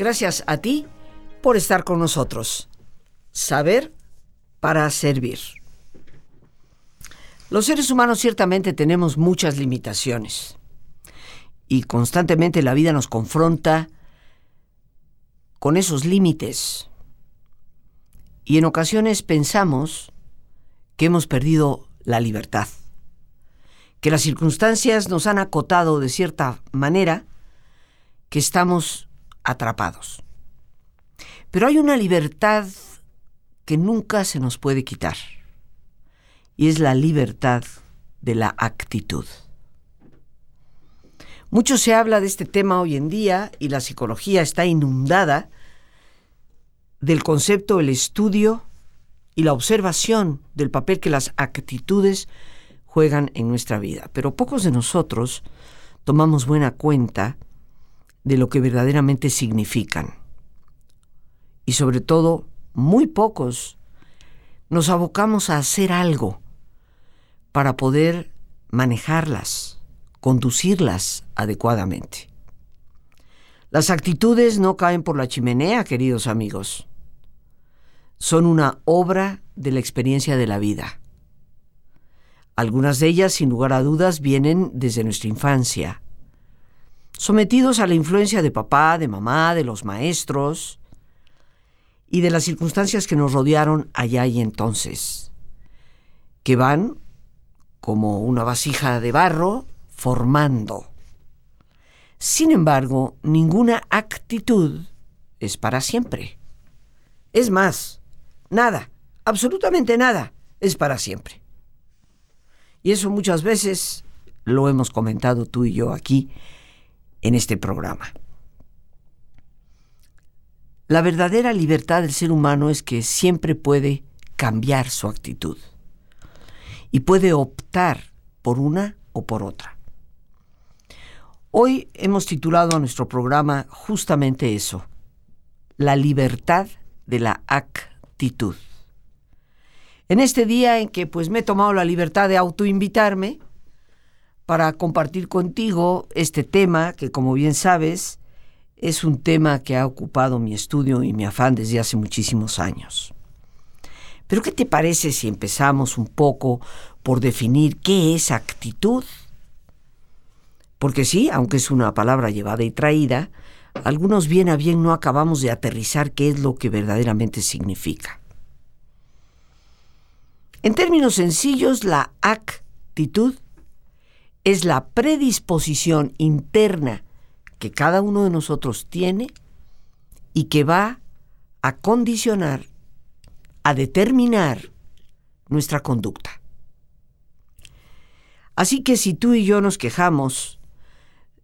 Gracias a ti por estar con nosotros. Saber para servir. Los seres humanos ciertamente tenemos muchas limitaciones y constantemente la vida nos confronta con esos límites. Y en ocasiones pensamos que hemos perdido la libertad, que las circunstancias nos han acotado de cierta manera, que estamos atrapados. Pero hay una libertad que nunca se nos puede quitar y es la libertad de la actitud. Mucho se habla de este tema hoy en día y la psicología está inundada del concepto, el estudio y la observación del papel que las actitudes juegan en nuestra vida. Pero pocos de nosotros tomamos buena cuenta de lo que verdaderamente significan. Y sobre todo, muy pocos nos abocamos a hacer algo para poder manejarlas, conducirlas adecuadamente. Las actitudes no caen por la chimenea, queridos amigos. Son una obra de la experiencia de la vida. Algunas de ellas, sin lugar a dudas, vienen desde nuestra infancia, sometidos a la influencia de papá, de mamá, de los maestros y de las circunstancias que nos rodearon allá y entonces, que van como una vasija de barro, formando. Sin embargo, ninguna actitud es para siempre. Es más, nada, absolutamente nada, es para siempre. Y eso muchas veces lo hemos comentado tú y yo aquí en este programa. La verdadera libertad del ser humano es que siempre puede cambiar su actitud y puede optar por una o por otra. Hoy hemos titulado a nuestro programa justamente eso, la libertad de la actitud. En este día en que pues me he tomado la libertad de autoinvitarme para compartir contigo este tema que como bien sabes es un tema que ha ocupado mi estudio y mi afán desde hace muchísimos años. Pero ¿qué te parece si empezamos un poco por definir qué es actitud? Porque sí, aunque es una palabra llevada y traída, algunos bien a bien no acabamos de aterrizar qué es lo que verdaderamente significa. En términos sencillos, la actitud es la predisposición interna que cada uno de nosotros tiene y que va a condicionar a determinar nuestra conducta. Así que si tú y yo nos quejamos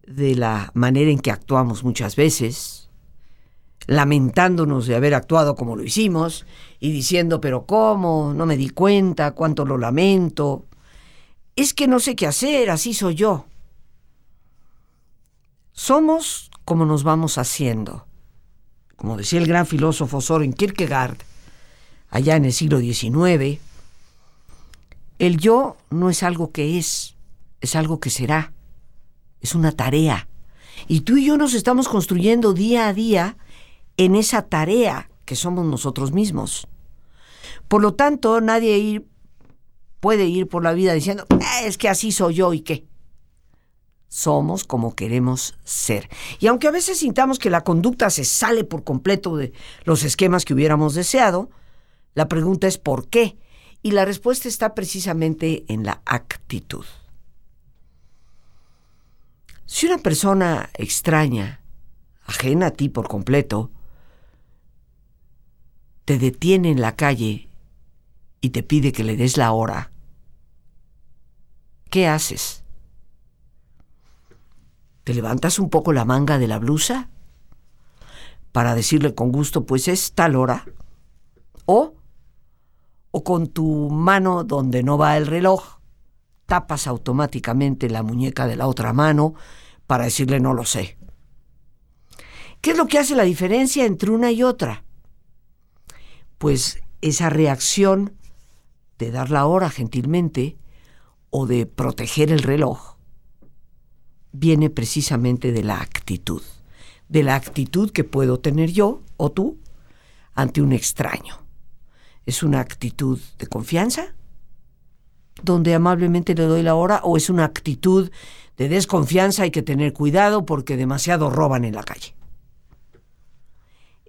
de la manera en que actuamos muchas veces, lamentándonos de haber actuado como lo hicimos y diciendo, pero ¿cómo? No me di cuenta, cuánto lo lamento. Es que no sé qué hacer, así soy yo. Somos como nos vamos haciendo. Como decía el gran filósofo Soren Kierkegaard, allá en el siglo XIX, el yo no es algo que es, es algo que será, es una tarea. Y tú y yo nos estamos construyendo día a día en esa tarea que somos nosotros mismos. Por lo tanto, nadie puede ir por la vida diciendo, ah, es que así soy yo y qué. Somos como queremos ser. Y aunque a veces sintamos que la conducta se sale por completo de los esquemas que hubiéramos deseado, la pregunta es ¿por qué? Y la respuesta está precisamente en la actitud. Si una persona extraña, ajena a ti por completo, te detiene en la calle y te pide que le des la hora, ¿qué haces? ¿Te levantas un poco la manga de la blusa para decirle con gusto, pues es tal hora? ¿O o con tu mano donde no va el reloj, tapas automáticamente la muñeca de la otra mano para decirle no lo sé. ¿Qué es lo que hace la diferencia entre una y otra? Pues esa reacción de dar la hora gentilmente o de proteger el reloj viene precisamente de la actitud, de la actitud que puedo tener yo o tú ante un extraño. ¿Es una actitud de confianza? Donde amablemente le doy la hora o es una actitud de desconfianza, hay que tener cuidado porque demasiado roban en la calle.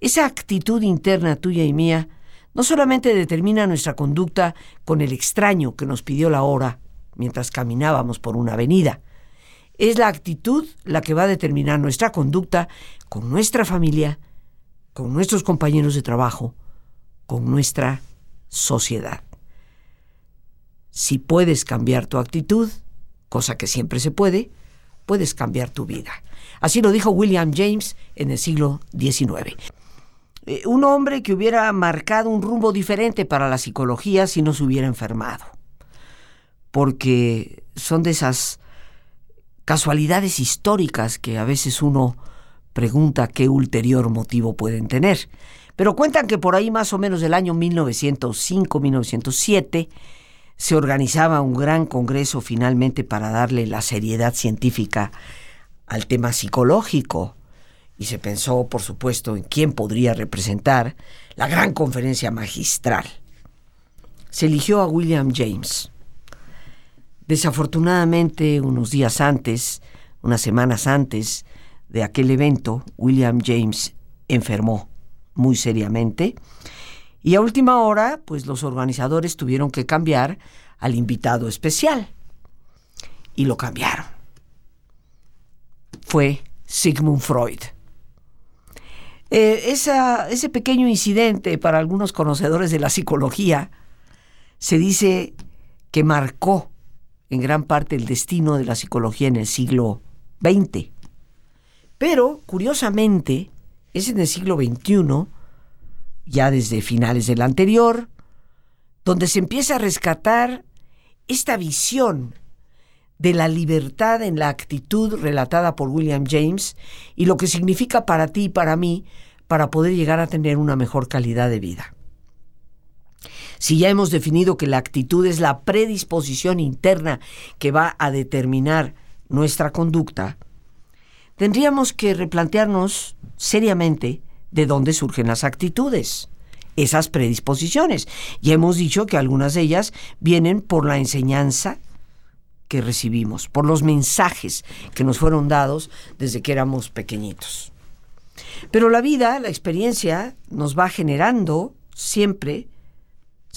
Esa actitud interna tuya y mía no solamente determina nuestra conducta con el extraño que nos pidió la hora mientras caminábamos por una avenida, es la actitud la que va a determinar nuestra conducta con nuestra familia, con nuestros compañeros de trabajo, con nuestra sociedad. Si puedes cambiar tu actitud, cosa que siempre se puede, puedes cambiar tu vida. Así lo dijo William James en el siglo XIX. Eh, un hombre que hubiera marcado un rumbo diferente para la psicología si no se hubiera enfermado. Porque son de esas casualidades históricas que a veces uno pregunta qué ulterior motivo pueden tener. Pero cuentan que por ahí más o menos del año 1905-1907 se organizaba un gran congreso finalmente para darle la seriedad científica al tema psicológico y se pensó, por supuesto, en quién podría representar la gran conferencia magistral. Se eligió a William James. Desafortunadamente, unos días antes, unas semanas antes de aquel evento, William James enfermó muy seriamente y a última hora, pues los organizadores tuvieron que cambiar al invitado especial. Y lo cambiaron. Fue Sigmund Freud. Eh, ese pequeño incidente para algunos conocedores de la psicología se dice que marcó en gran parte el destino de la psicología en el siglo XX. Pero, curiosamente, es en el siglo XXI, ya desde finales del anterior, donde se empieza a rescatar esta visión de la libertad en la actitud relatada por William James y lo que significa para ti y para mí para poder llegar a tener una mejor calidad de vida. Si ya hemos definido que la actitud es la predisposición interna que va a determinar nuestra conducta, tendríamos que replantearnos seriamente de dónde surgen las actitudes, esas predisposiciones. Ya hemos dicho que algunas de ellas vienen por la enseñanza que recibimos, por los mensajes que nos fueron dados desde que éramos pequeñitos. Pero la vida, la experiencia, nos va generando siempre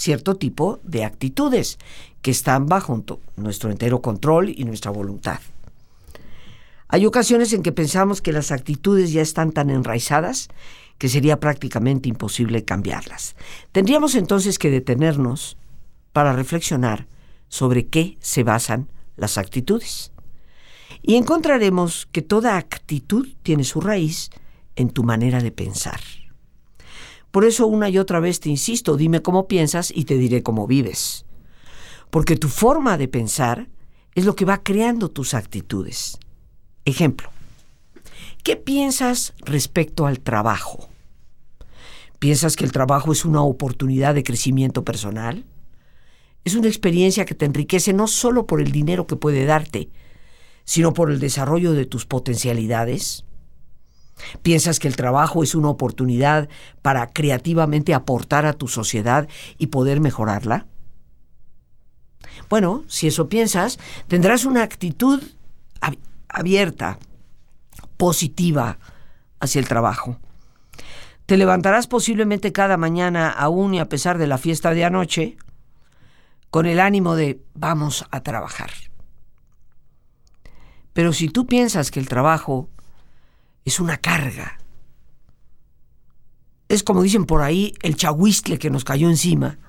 cierto tipo de actitudes que están bajo nuestro entero control y nuestra voluntad. Hay ocasiones en que pensamos que las actitudes ya están tan enraizadas que sería prácticamente imposible cambiarlas. Tendríamos entonces que detenernos para reflexionar sobre qué se basan las actitudes. Y encontraremos que toda actitud tiene su raíz en tu manera de pensar. Por eso una y otra vez te insisto, dime cómo piensas y te diré cómo vives. Porque tu forma de pensar es lo que va creando tus actitudes. Ejemplo, ¿qué piensas respecto al trabajo? ¿Piensas que el trabajo es una oportunidad de crecimiento personal? Es una experiencia que te enriquece no solo por el dinero que puede darte, sino por el desarrollo de tus potencialidades. ¿Piensas que el trabajo es una oportunidad para creativamente aportar a tu sociedad y poder mejorarla? Bueno, si eso piensas, tendrás una actitud abierta, positiva hacia el trabajo. Te levantarás posiblemente cada mañana, aún y a pesar de la fiesta de anoche, con el ánimo de vamos a trabajar. Pero si tú piensas que el trabajo es una carga. Es como dicen por ahí, el chahuistle que nos cayó encima.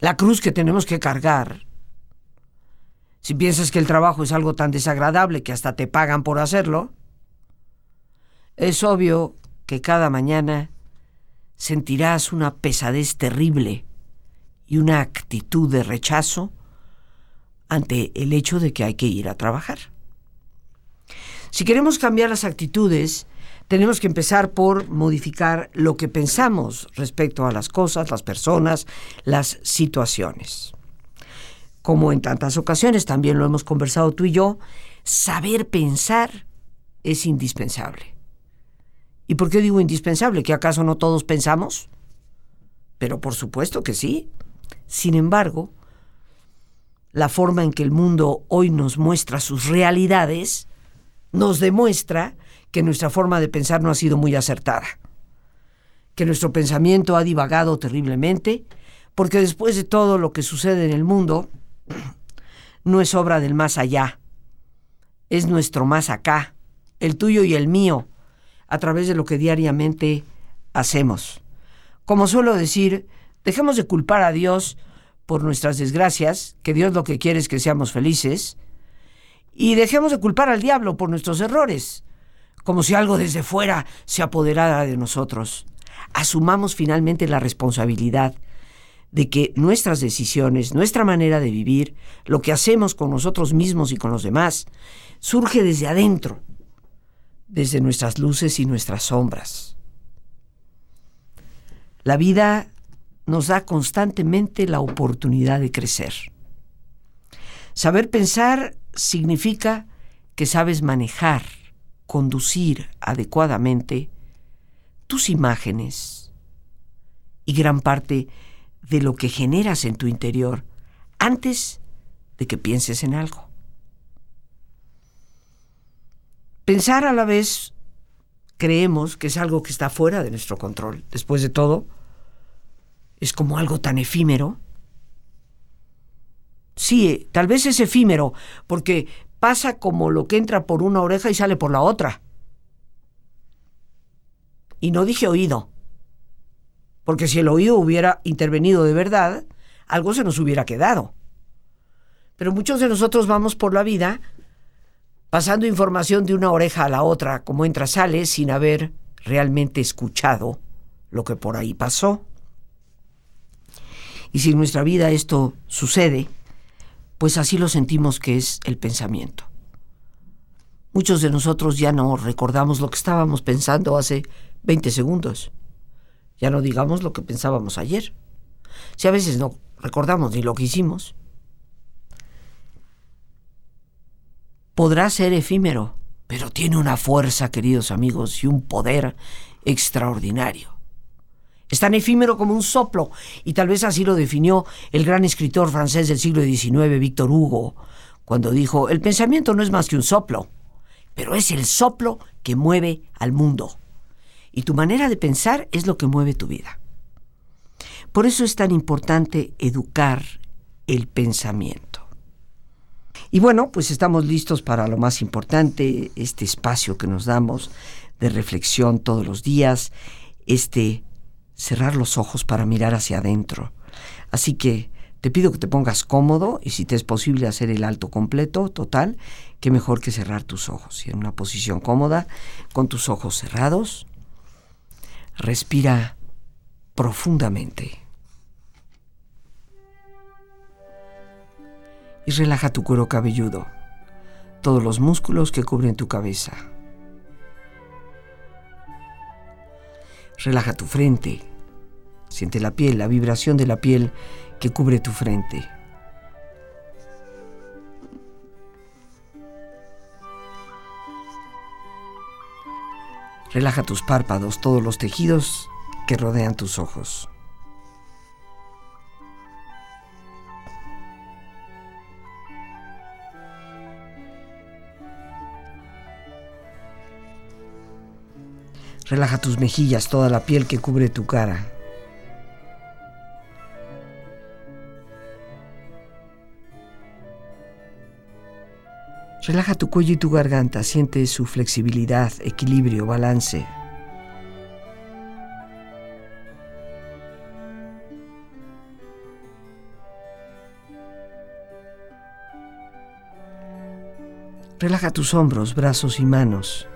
La cruz que tenemos que cargar. Si piensas que el trabajo es algo tan desagradable que hasta te pagan por hacerlo, es obvio que cada mañana sentirás una pesadez terrible y una actitud de rechazo ante el hecho de que hay que ir a trabajar. Si queremos cambiar las actitudes, tenemos que empezar por modificar lo que pensamos respecto a las cosas, las personas, las situaciones. Como en tantas ocasiones también lo hemos conversado tú y yo, saber pensar es indispensable. ¿Y por qué digo indispensable? ¿Que acaso no todos pensamos? Pero por supuesto que sí. Sin embargo, la forma en que el mundo hoy nos muestra sus realidades nos demuestra que nuestra forma de pensar no ha sido muy acertada, que nuestro pensamiento ha divagado terriblemente, porque después de todo lo que sucede en el mundo, no es obra del más allá, es nuestro más acá, el tuyo y el mío, a través de lo que diariamente hacemos. Como suelo decir, dejemos de culpar a Dios por nuestras desgracias, que Dios lo que quiere es que seamos felices, y dejemos de culpar al diablo por nuestros errores, como si algo desde fuera se apoderara de nosotros. Asumamos finalmente la responsabilidad de que nuestras decisiones, nuestra manera de vivir, lo que hacemos con nosotros mismos y con los demás, surge desde adentro, desde nuestras luces y nuestras sombras. La vida nos da constantemente la oportunidad de crecer. Saber pensar significa que sabes manejar, conducir adecuadamente tus imágenes y gran parte de lo que generas en tu interior antes de que pienses en algo. Pensar a la vez creemos que es algo que está fuera de nuestro control. Después de todo, es como algo tan efímero. Sí, tal vez es efímero, porque pasa como lo que entra por una oreja y sale por la otra. Y no dije oído, porque si el oído hubiera intervenido de verdad, algo se nos hubiera quedado. Pero muchos de nosotros vamos por la vida pasando información de una oreja a la otra, como entra sale, sin haber realmente escuchado lo que por ahí pasó. Y si en nuestra vida esto sucede, pues así lo sentimos que es el pensamiento. Muchos de nosotros ya no recordamos lo que estábamos pensando hace 20 segundos. Ya no digamos lo que pensábamos ayer. Si a veces no recordamos ni lo que hicimos. Podrá ser efímero, pero tiene una fuerza, queridos amigos, y un poder extraordinario. Es tan efímero como un soplo, y tal vez así lo definió el gran escritor francés del siglo XIX, Víctor Hugo, cuando dijo, el pensamiento no es más que un soplo, pero es el soplo que mueve al mundo. Y tu manera de pensar es lo que mueve tu vida. Por eso es tan importante educar el pensamiento. Y bueno, pues estamos listos para lo más importante, este espacio que nos damos de reflexión todos los días, este cerrar los ojos para mirar hacia adentro. Así que te pido que te pongas cómodo y si te es posible hacer el alto completo, total, qué mejor que cerrar tus ojos. Y en una posición cómoda, con tus ojos cerrados, Respira profundamente. Y relaja tu cuero cabelludo, todos los músculos que cubren tu cabeza. Relaja tu frente. Siente la piel, la vibración de la piel que cubre tu frente. Relaja tus párpados, todos los tejidos que rodean tus ojos. Relaja tus mejillas, toda la piel que cubre tu cara. Relaja tu cuello y tu garganta, siente su flexibilidad, equilibrio, balance. Relaja tus hombros, brazos y manos,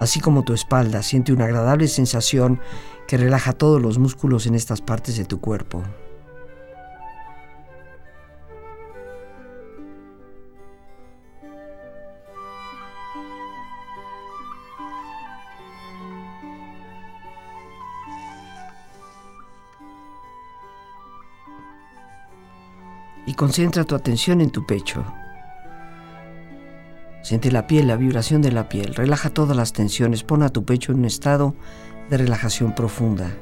así como tu espalda. Siente una agradable sensación que relaja todos los músculos en estas partes de tu cuerpo. y concentra tu atención en tu pecho. Siente la piel, la vibración de la piel. Relaja todas las tensiones. Pon a tu pecho en un estado de relajación profunda.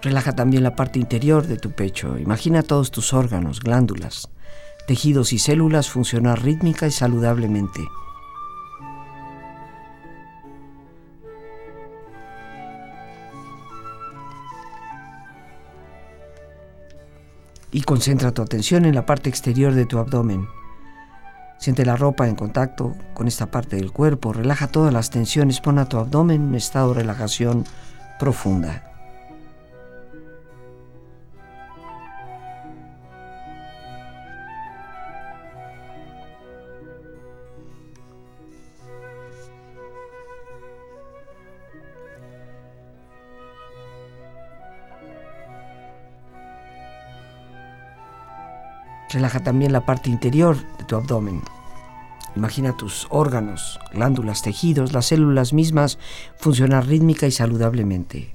Relaja también la parte interior de tu pecho. Imagina todos tus órganos, glándulas, tejidos y células funcionar rítmica y saludablemente. Y concentra tu atención en la parte exterior de tu abdomen. Siente la ropa en contacto con esta parte del cuerpo. Relaja todas las tensiones. Pon a tu abdomen en estado de relajación profunda. Relaja también la parte interior de tu abdomen. Imagina tus órganos, glándulas, tejidos, las células mismas funcionar rítmica y saludablemente.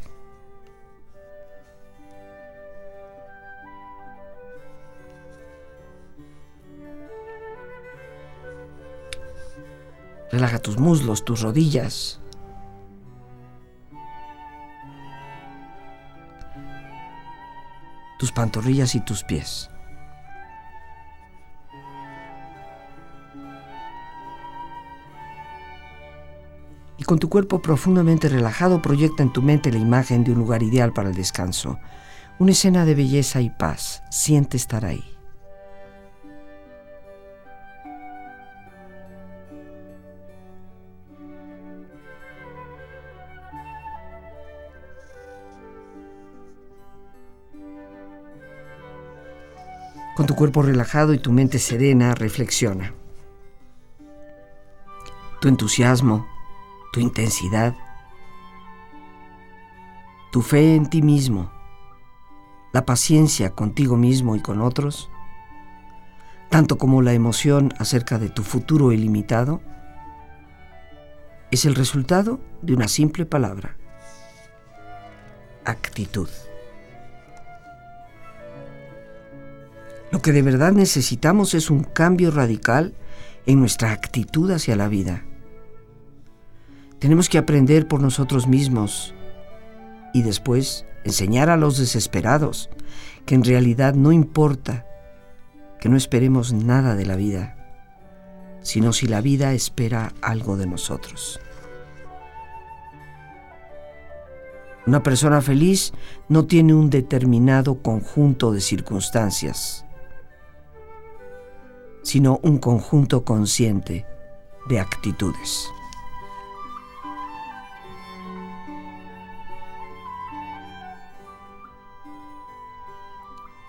Relaja tus muslos, tus rodillas. Tus pantorrillas y tus pies. Con tu cuerpo profundamente relajado proyecta en tu mente la imagen de un lugar ideal para el descanso, una escena de belleza y paz. Siente estar ahí. Con tu cuerpo relajado y tu mente serena, reflexiona. Tu entusiasmo, tu intensidad, tu fe en ti mismo, la paciencia contigo mismo y con otros, tanto como la emoción acerca de tu futuro ilimitado, es el resultado de una simple palabra, actitud. Lo que de verdad necesitamos es un cambio radical en nuestra actitud hacia la vida. Tenemos que aprender por nosotros mismos y después enseñar a los desesperados que en realidad no importa que no esperemos nada de la vida, sino si la vida espera algo de nosotros. Una persona feliz no tiene un determinado conjunto de circunstancias, sino un conjunto consciente de actitudes.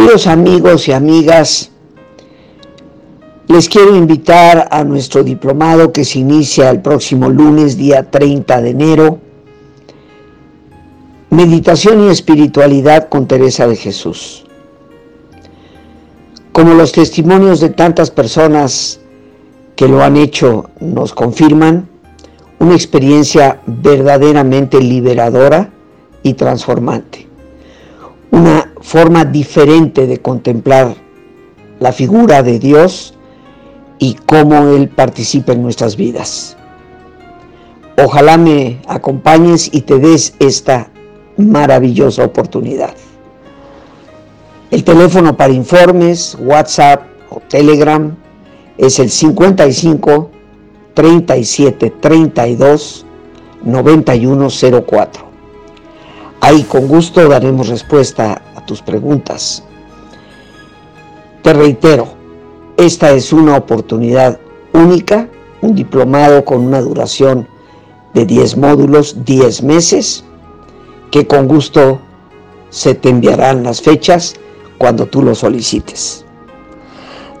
Queridos amigos y amigas, les quiero invitar a nuestro diplomado que se inicia el próximo lunes, día 30 de enero. Meditación y espiritualidad con Teresa de Jesús. Como los testimonios de tantas personas que lo han hecho nos confirman, una experiencia verdaderamente liberadora y transformante. Una forma diferente de contemplar la figura de Dios y cómo Él participa en nuestras vidas. Ojalá me acompañes y te des esta maravillosa oportunidad. El teléfono para informes, WhatsApp o Telegram es el 55 37 32 9104. Ahí con gusto daremos respuesta tus preguntas. Te reitero, esta es una oportunidad única, un diplomado con una duración de 10 módulos, 10 meses, que con gusto se te enviarán las fechas cuando tú lo solicites.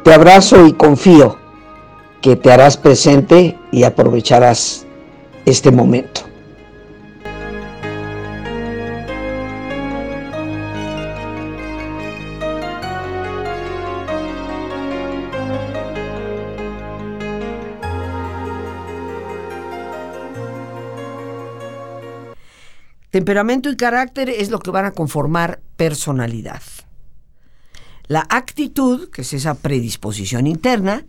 Te abrazo y confío que te harás presente y aprovecharás este momento. Temperamento y carácter es lo que van a conformar personalidad. La actitud, que es esa predisposición interna,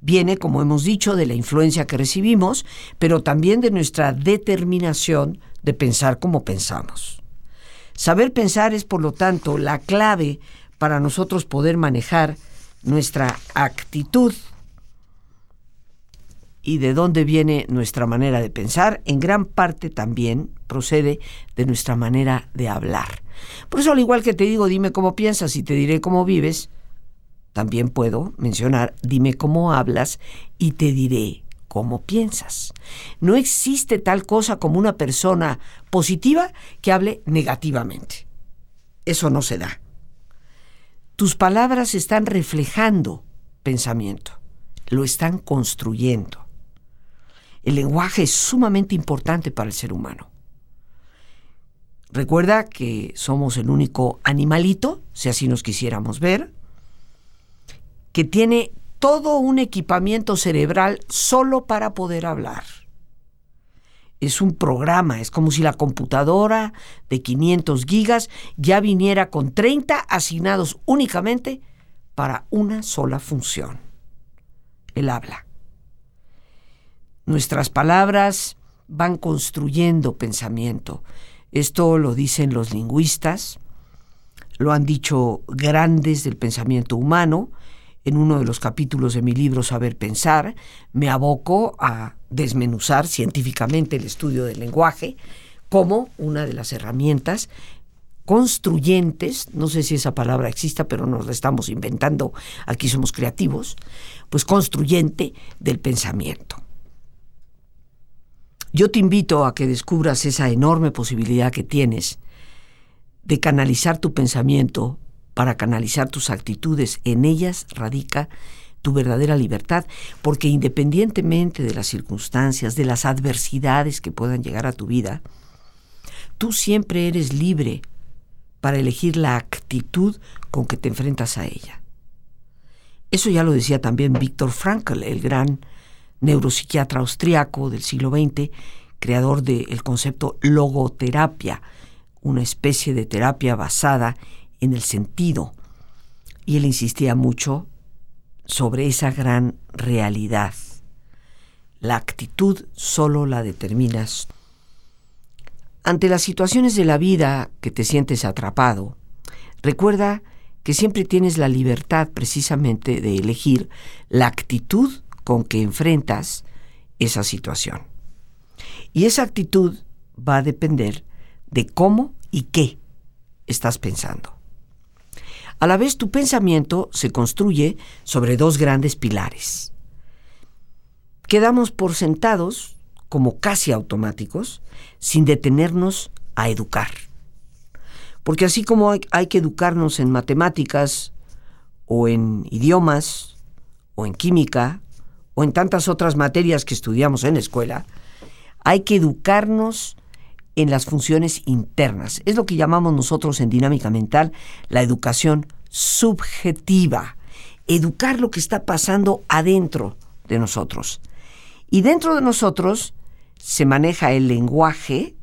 viene, como hemos dicho, de la influencia que recibimos, pero también de nuestra determinación de pensar como pensamos. Saber pensar es, por lo tanto, la clave para nosotros poder manejar nuestra actitud y de dónde viene nuestra manera de pensar, en gran parte también procede de nuestra manera de hablar. Por eso, al igual que te digo, dime cómo piensas y te diré cómo vives, también puedo mencionar, dime cómo hablas y te diré cómo piensas. No existe tal cosa como una persona positiva que hable negativamente. Eso no se da. Tus palabras están reflejando pensamiento, lo están construyendo. El lenguaje es sumamente importante para el ser humano. Recuerda que somos el único animalito, si así nos quisiéramos ver, que tiene todo un equipamiento cerebral solo para poder hablar. Es un programa, es como si la computadora de 500 gigas ya viniera con 30 asignados únicamente para una sola función, el habla. Nuestras palabras van construyendo pensamiento. Esto lo dicen los lingüistas, lo han dicho grandes del pensamiento humano. En uno de los capítulos de mi libro Saber Pensar, me aboco a desmenuzar científicamente el estudio del lenguaje como una de las herramientas construyentes, no sé si esa palabra exista, pero nos la estamos inventando, aquí somos creativos, pues construyente del pensamiento. Yo te invito a que descubras esa enorme posibilidad que tienes de canalizar tu pensamiento para canalizar tus actitudes. En ellas radica tu verdadera libertad, porque independientemente de las circunstancias, de las adversidades que puedan llegar a tu vida, tú siempre eres libre para elegir la actitud con que te enfrentas a ella. Eso ya lo decía también Víctor Frankl, el gran neuropsiquiatra austriaco del siglo XX, creador del concepto logoterapia, una especie de terapia basada en el sentido. Y él insistía mucho sobre esa gran realidad. La actitud solo la determinas. Ante las situaciones de la vida que te sientes atrapado, recuerda que siempre tienes la libertad precisamente de elegir la actitud con que enfrentas esa situación. Y esa actitud va a depender de cómo y qué estás pensando. A la vez tu pensamiento se construye sobre dos grandes pilares. Quedamos por sentados, como casi automáticos, sin detenernos a educar. Porque así como hay, hay que educarnos en matemáticas, o en idiomas, o en química, o en tantas otras materias que estudiamos en la escuela, hay que educarnos en las funciones internas. Es lo que llamamos nosotros en dinámica mental la educación subjetiva. Educar lo que está pasando adentro de nosotros. Y dentro de nosotros se maneja el lenguaje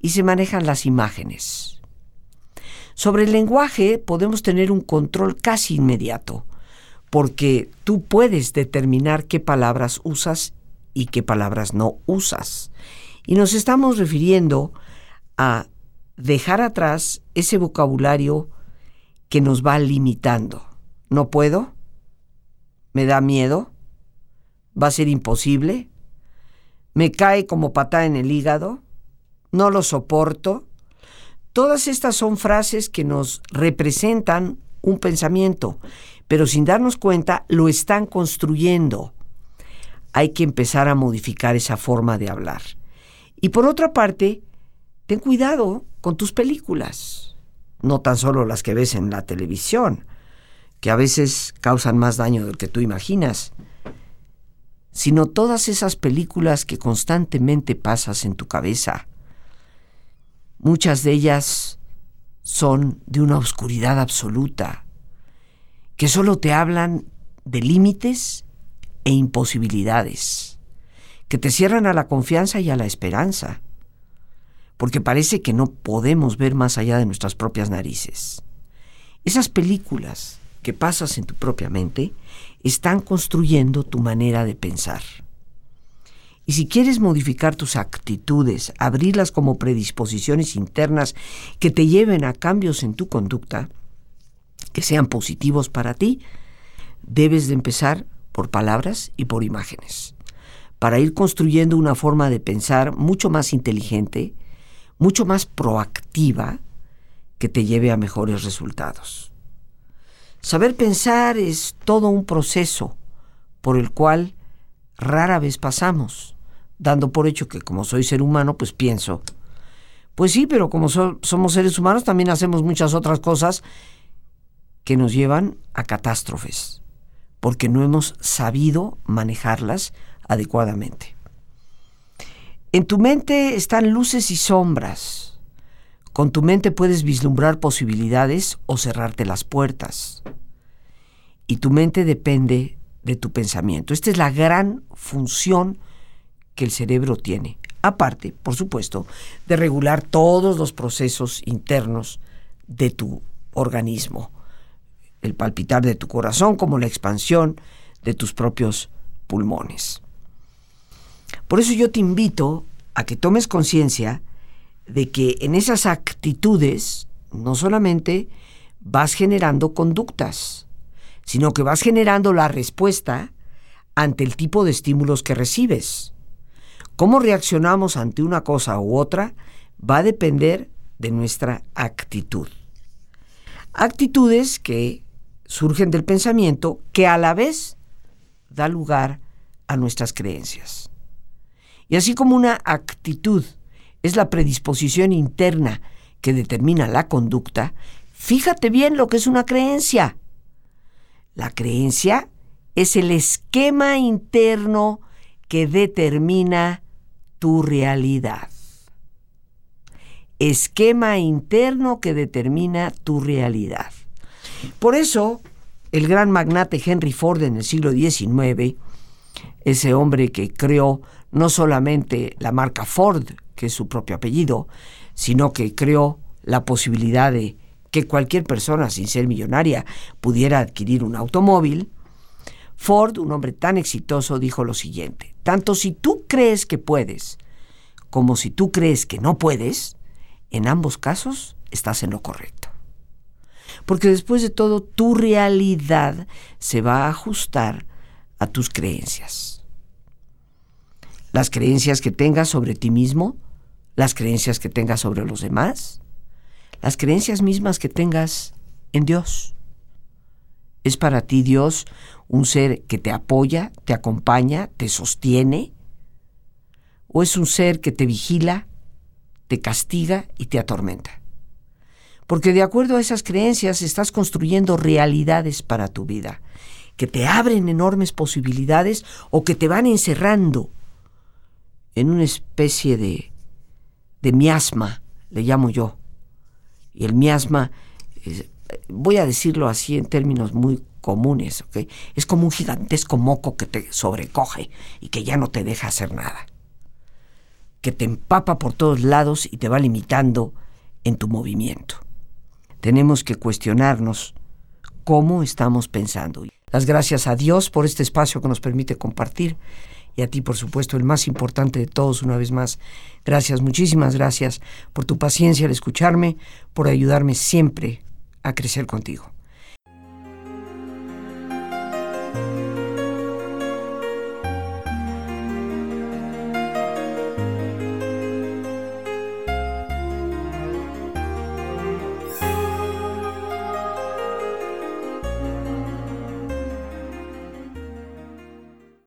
y se manejan las imágenes. Sobre el lenguaje podemos tener un control casi inmediato porque tú puedes determinar qué palabras usas y qué palabras no usas. Y nos estamos refiriendo a dejar atrás ese vocabulario que nos va limitando. ¿No puedo? ¿Me da miedo? ¿Va a ser imposible? ¿Me cae como patada en el hígado? ¿No lo soporto? Todas estas son frases que nos representan un pensamiento, pero sin darnos cuenta lo están construyendo. Hay que empezar a modificar esa forma de hablar. Y por otra parte, ten cuidado con tus películas, no tan solo las que ves en la televisión, que a veces causan más daño del que tú imaginas, sino todas esas películas que constantemente pasas en tu cabeza. Muchas de ellas son de una oscuridad absoluta, que solo te hablan de límites e imposibilidades, que te cierran a la confianza y a la esperanza, porque parece que no podemos ver más allá de nuestras propias narices. Esas películas que pasas en tu propia mente están construyendo tu manera de pensar. Y si quieres modificar tus actitudes, abrirlas como predisposiciones internas que te lleven a cambios en tu conducta, que sean positivos para ti, debes de empezar por palabras y por imágenes, para ir construyendo una forma de pensar mucho más inteligente, mucho más proactiva, que te lleve a mejores resultados. Saber pensar es todo un proceso por el cual rara vez pasamos, dando por hecho que como soy ser humano, pues pienso. Pues sí, pero como somos seres humanos también hacemos muchas otras cosas que nos llevan a catástrofes, porque no hemos sabido manejarlas adecuadamente. En tu mente están luces y sombras. Con tu mente puedes vislumbrar posibilidades o cerrarte las puertas. Y tu mente depende de tu pensamiento. Esta es la gran función que el cerebro tiene. Aparte, por supuesto, de regular todos los procesos internos de tu organismo. El palpitar de tu corazón como la expansión de tus propios pulmones. Por eso yo te invito a que tomes conciencia de que en esas actitudes no solamente vas generando conductas, sino que vas generando la respuesta ante el tipo de estímulos que recibes. Cómo reaccionamos ante una cosa u otra va a depender de nuestra actitud. Actitudes que surgen del pensamiento que a la vez da lugar a nuestras creencias. Y así como una actitud es la predisposición interna que determina la conducta, fíjate bien lo que es una creencia. La creencia es el esquema interno que determina tu realidad. Esquema interno que determina tu realidad. Por eso, el gran magnate Henry Ford en el siglo XIX, ese hombre que creó no solamente la marca Ford, que es su propio apellido, sino que creó la posibilidad de que cualquier persona sin ser millonaria pudiera adquirir un automóvil, Ford, un hombre tan exitoso, dijo lo siguiente, tanto si tú crees que puedes como si tú crees que no puedes, en ambos casos estás en lo correcto. Porque después de todo, tu realidad se va a ajustar a tus creencias las creencias que tengas sobre ti mismo, las creencias que tengas sobre los demás, las creencias mismas que tengas en Dios. ¿Es para ti Dios un ser que te apoya, te acompaña, te sostiene? ¿O es un ser que te vigila, te castiga y te atormenta? Porque de acuerdo a esas creencias estás construyendo realidades para tu vida, que te abren enormes posibilidades o que te van encerrando en una especie de, de miasma, le llamo yo. Y el miasma, voy a decirlo así en términos muy comunes, es como un gigantesco moco que te sobrecoge y que ya no te deja hacer nada. Que te empapa por todos lados y te va limitando en tu movimiento. Tenemos que cuestionarnos cómo estamos pensando. Las gracias a Dios por este espacio que nos permite compartir y a ti, por supuesto, el más importante de todos, una vez más. Gracias, muchísimas gracias por tu paciencia al escucharme, por ayudarme siempre a crecer contigo.